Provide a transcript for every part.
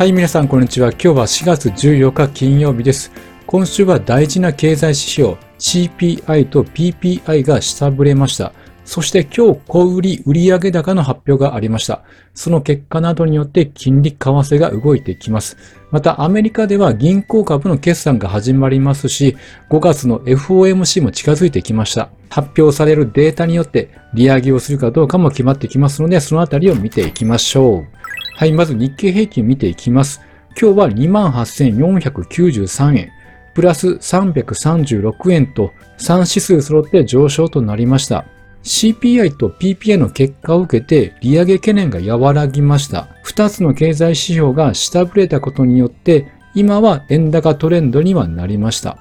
はい、皆さん、こんにちは。今日は4月14日金曜日です。今週は大事な経済指標 CPI と PPI が下振れました。そして今日小売売上高の発表がありました。その結果などによって金利為替が動いてきます。またアメリカでは銀行株の決算が始まりますし、5月の FOMC も近づいてきました。発表されるデータによって利上げをするかどうかも決まってきますので、そのあたりを見ていきましょう。はい、まず日経平均見ていきます。今日は28,493円。プラス336円と3指数揃って上昇となりました。CPI と PPI の結果を受けて利上げ懸念が和らぎました。2つの経済指標が下振れたことによって今は円高トレンドにはなりました。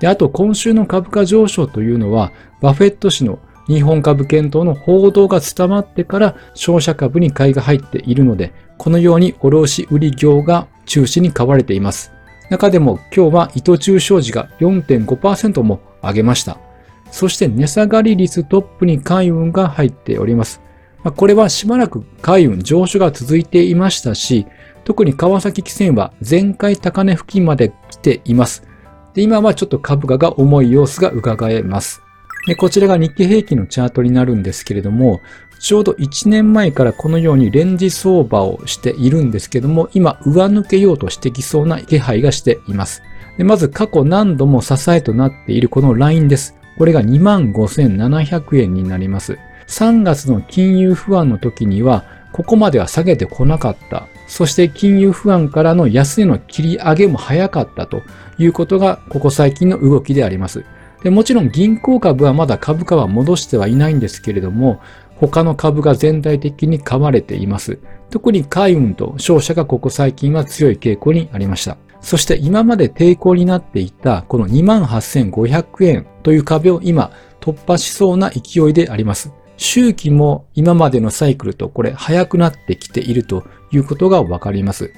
で、あと今週の株価上昇というのはバフェット氏の日本株検討の報道が伝わってから商社株に買いが入っているので、このように卸売業が中心に買われています。中でも今日は伊藤忠商事が4.5%も上げました。そして値下がり率トップに海運が入っております。これはしばらく海運上昇が続いていましたし、特に川崎汽船は前回高値付近まで来ています。今はちょっと株価が重い様子が伺えます。でこちらが日経平均のチャートになるんですけれども、ちょうど1年前からこのようにレンジ相場をしているんですけども、今上抜けようとしてきそうな気配がしています。でまず過去何度も支えとなっているこのラインです。これが25,700円になります。3月の金融不安の時には、ここまでは下げてこなかった。そして金融不安からの安値の切り上げも早かったということが、ここ最近の動きであります。でもちろん銀行株はまだ株価は戻してはいないんですけれども、他の株が全体的に買われています。特に海運と商社がここ最近は強い傾向にありました。そして今まで抵抗になっていたこの28,500円という壁を今突破しそうな勢いであります。周期も今までのサイクルとこれ早くなってきているということがわかります。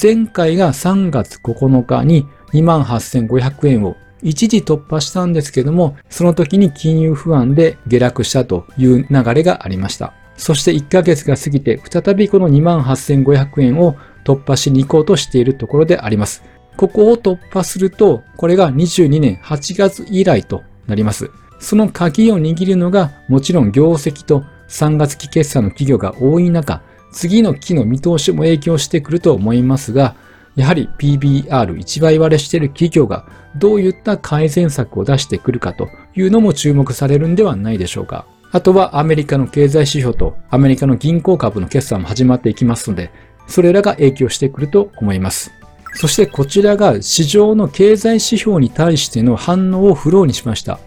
前回が3月9日に28,500円を一時突破したんですけども、その時に金融不安で下落したという流れがありました。そして1ヶ月が過ぎて再びこの28,500円を突破しに行こうとしているところであります。ここを突破すると、これが22年8月以来となります。その鍵を握るのが、もちろん業績と3月期決算の企業が多い中、次の期の見通しも影響してくると思いますが、やはり PBR1 倍割れしている企業がどういった改善策を出してくるかというのも注目されるんではないでしょうか。あとはアメリカの経済指標とアメリカの銀行株の決算も始まっていきますので、それらが影響してくると思います。そしてこちらが市場の経済指標に対しての反応をフローにしました。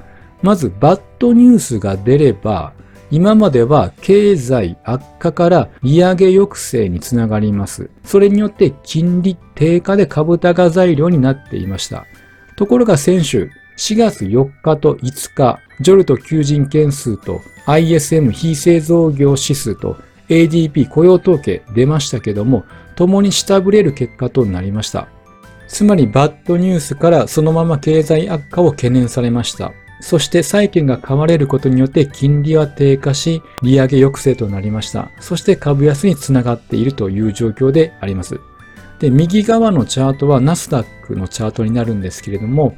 まずバッドニュースが出れば、今までは経済悪化から利上げ抑制につながります。それによって金利低下で株高材料になっていました。ところが先週、4月4日と5日、ジョルト求人件数と ISM 非製造業指数と ADP 雇用統計出ましたけども、共に下振れる結果となりました。つまりバッドニュースからそのまま経済悪化を懸念されました。そして債券が買われることによって金利は低下し、利上げ抑制となりました。そして株安につながっているという状況であります。で、右側のチャートはナスダックのチャートになるんですけれども、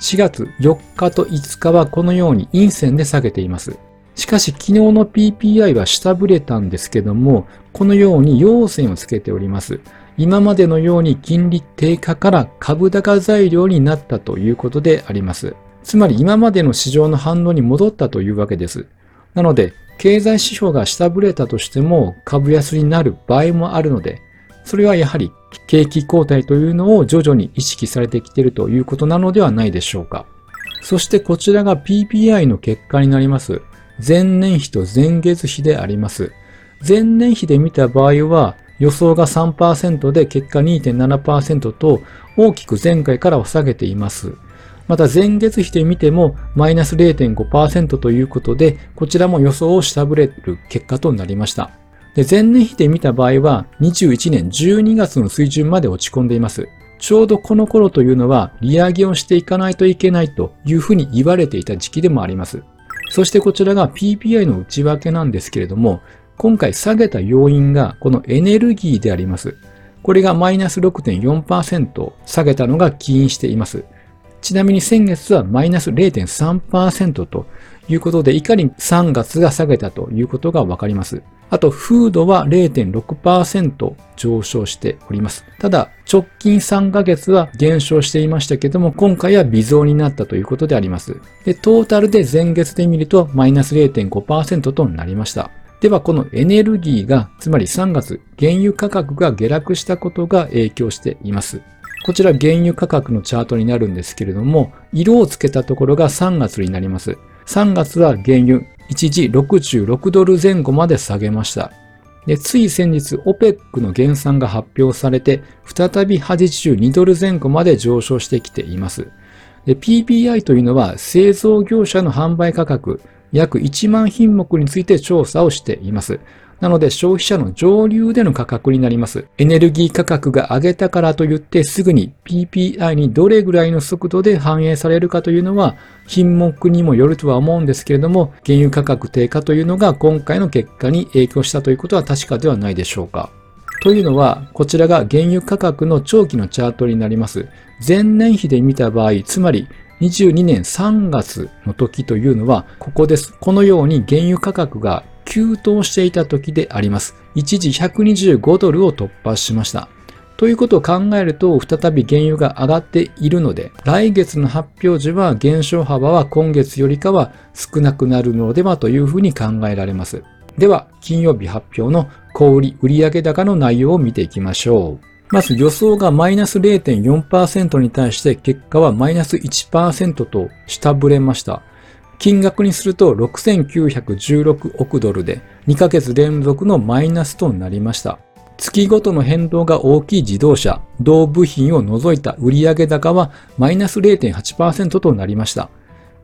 4月4日と5日はこのように陰線で下げています。しかし昨日の PPI は下振れたんですけども、このように陽線をつけております。今までのように金利低下から株高材料になったということであります。つまり今までの市場の反応に戻ったというわけです。なので、経済指標が下振れたとしても株安になる場合もあるので、それはやはり景気後退というのを徐々に意識されてきているということなのではないでしょうか。そしてこちらが PPI の結果になります。前年比と前月比であります。前年比で見た場合は予想が3%で結果2.7%と大きく前回からは下げています。また前月比で見てもマイナス0.5%ということで、こちらも予想を下振れる結果となりました。で前年比で見た場合は21年12月の水準まで落ち込んでいます。ちょうどこの頃というのは利上げをしていかないといけないというふうに言われていた時期でもあります。そしてこちらが PPI の内訳なんですけれども、今回下げた要因がこのエネルギーであります。これがマイナス6.4%下げたのが起因しています。ちなみに先月はマイナス0.3%ということで、いかに3月が下げたということがわかります。あと、フードは0.6%上昇しております。ただ、直近3ヶ月は減少していましたけども、今回は微増になったということであります。で、トータルで前月で見ると、マイナス0.5%となりました。では、このエネルギーが、つまり3月、原油価格が下落したことが影響しています。こちら原油価格のチャートになるんですけれども、色をつけたところが3月になります。3月は原油一時66ドル前後まで下げました。で、つい先日 OPEC の減産が発表されて、再び82ドル前後まで上昇してきています。PPI というのは製造業者の販売価格約1万品目について調査をしています。なので消費者の上流での価格になります。エネルギー価格が上げたからといってすぐに PPI にどれぐらいの速度で反映されるかというのは品目にもよるとは思うんですけれども原油価格低下というのが今回の結果に影響したということは確かではないでしょうか。というのは、こちらが原油価格の長期のチャートになります。前年比で見た場合、つまり22年3月の時というのは、ここです。このように原油価格が急騰していた時であります。一時125ドルを突破しました。ということを考えると、再び原油が上がっているので、来月の発表時は減少幅は今月よりかは少なくなるのではというふうに考えられます。では、金曜日発表の小売売上高の内容を見ていきましょう。まず予想がマイナス0.4%に対して結果はマイナス1%と下振れました。金額にすると6916億ドルで2ヶ月連続のマイナスとなりました。月ごとの変動が大きい自動車、同部品を除いた売上高はマイナス0.8%となりました。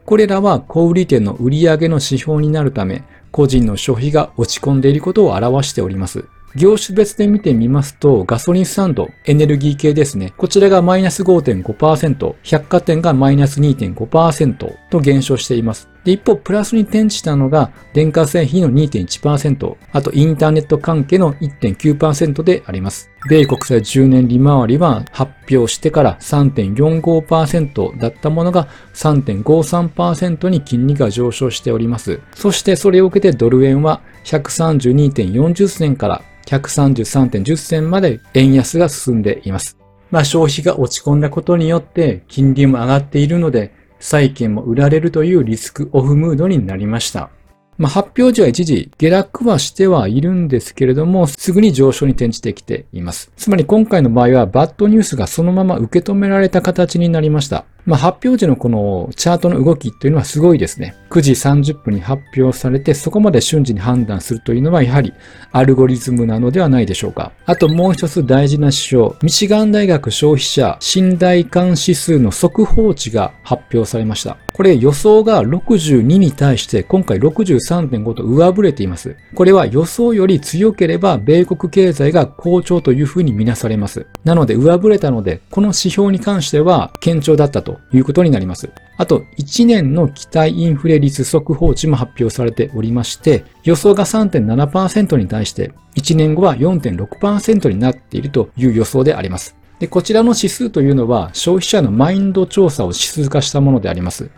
これらは小売店の売上の指標になるため、個人の消費が落ち込んでいることを表しております。業種別で見てみますと、ガソリンスタンド、エネルギー系ですね。こちらがマイナス5.5%、百貨店がマイナス2.5%と減少しています。で、一方、プラスに転じたのが、電化製品の2.1%、あとインターネット関係の1.9%であります。米国債10年利回りは発表してから3.45%だったものが3.53%に金利が上昇しております。そしてそれを受けてドル円は132.40銭から133.10銭まで円安が進んでいます。まあ消費が落ち込んだことによって金利も上がっているので債券も売られるというリスクオフムードになりました。まあ、発表時は一時下落はしてはいるんですけれども、すぐに上昇に転じてきています。つまり今回の場合はバッドニュースがそのまま受け止められた形になりました。まあ、発表時のこのチャートの動きというのはすごいですね。9時30分に発表されてそこまで瞬時に判断するというのはやはりアルゴリズムなのではないでしょうか。あともう一つ大事な指標、ミシガン大学消費者信頼感指数の速報値が発表されました。これ予想が62に対して今回63.5と上振れています。これは予想より強ければ米国経済が好調というふうに見なされます。なので上振れたので、この指標に関しては堅調だったということになります。あと、1年の期待インフレ率速報値も発表されておりまして、予想が3.7%に対して、1年後は4.6%になっているという予想であります。で、こちらの指数というのは消費者のマインド調査を指数化したものであります。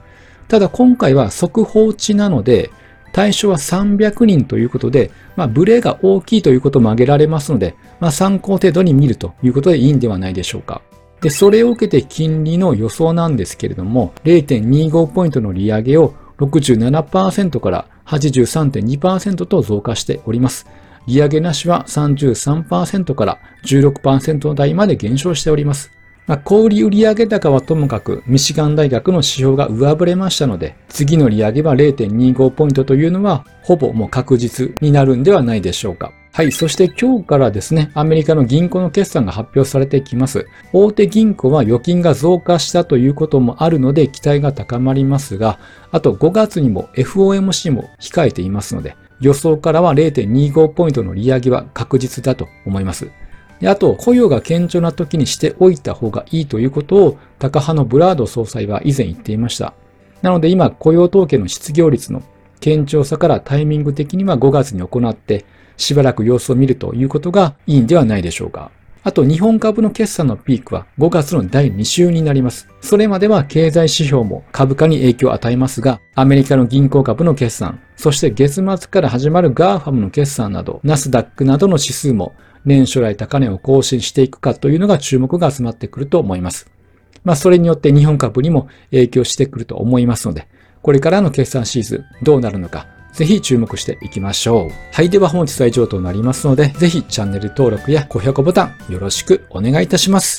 ただ今回は速報値なので、対象は300人ということで、まあ、ブレが大きいということも挙げられますので、まあ、参考程度に見るということでいいんではないでしょうか。で、それを受けて金利の予想なんですけれども、0.25ポイントの利上げを67%から83.2%と増加しております。利上げなしは33%から16%台まで減少しております。まあ、小売売上高はともかくミシガン大学の指標が上振れましたので、次の利上げは0.25ポイントというのはほぼもう確実になるんではないでしょうか。はい。そして今日からですね、アメリカの銀行の決算が発表されてきます。大手銀行は預金が増加したということもあるので期待が高まりますが、あと5月にも FOMC も控えていますので、予想からは0.25ポイントの利上げは確実だと思います。であと、雇用が堅調な時にしておいた方がいいということを、タカ派のブラード総裁は以前言っていました。なので今、雇用統計の失業率の堅調さからタイミング的には5月に行って、しばらく様子を見るということがいいんではないでしょうか。あと日本株の決算のピークは5月の第2週になります。それまでは経済指標も株価に影響を与えますが、アメリカの銀行株の決算、そして月末から始まる GAFAM の決算など、ナスダックなどの指数も年初来高値を更新していくかというのが注目が集まってくると思います。まあそれによって日本株にも影響してくると思いますので、これからの決算シーズンどうなるのか、ぜひ注目していきましょう。はい。では本日は以上となりますので、ぜひチャンネル登録や高評価ボタンよろしくお願いいたします。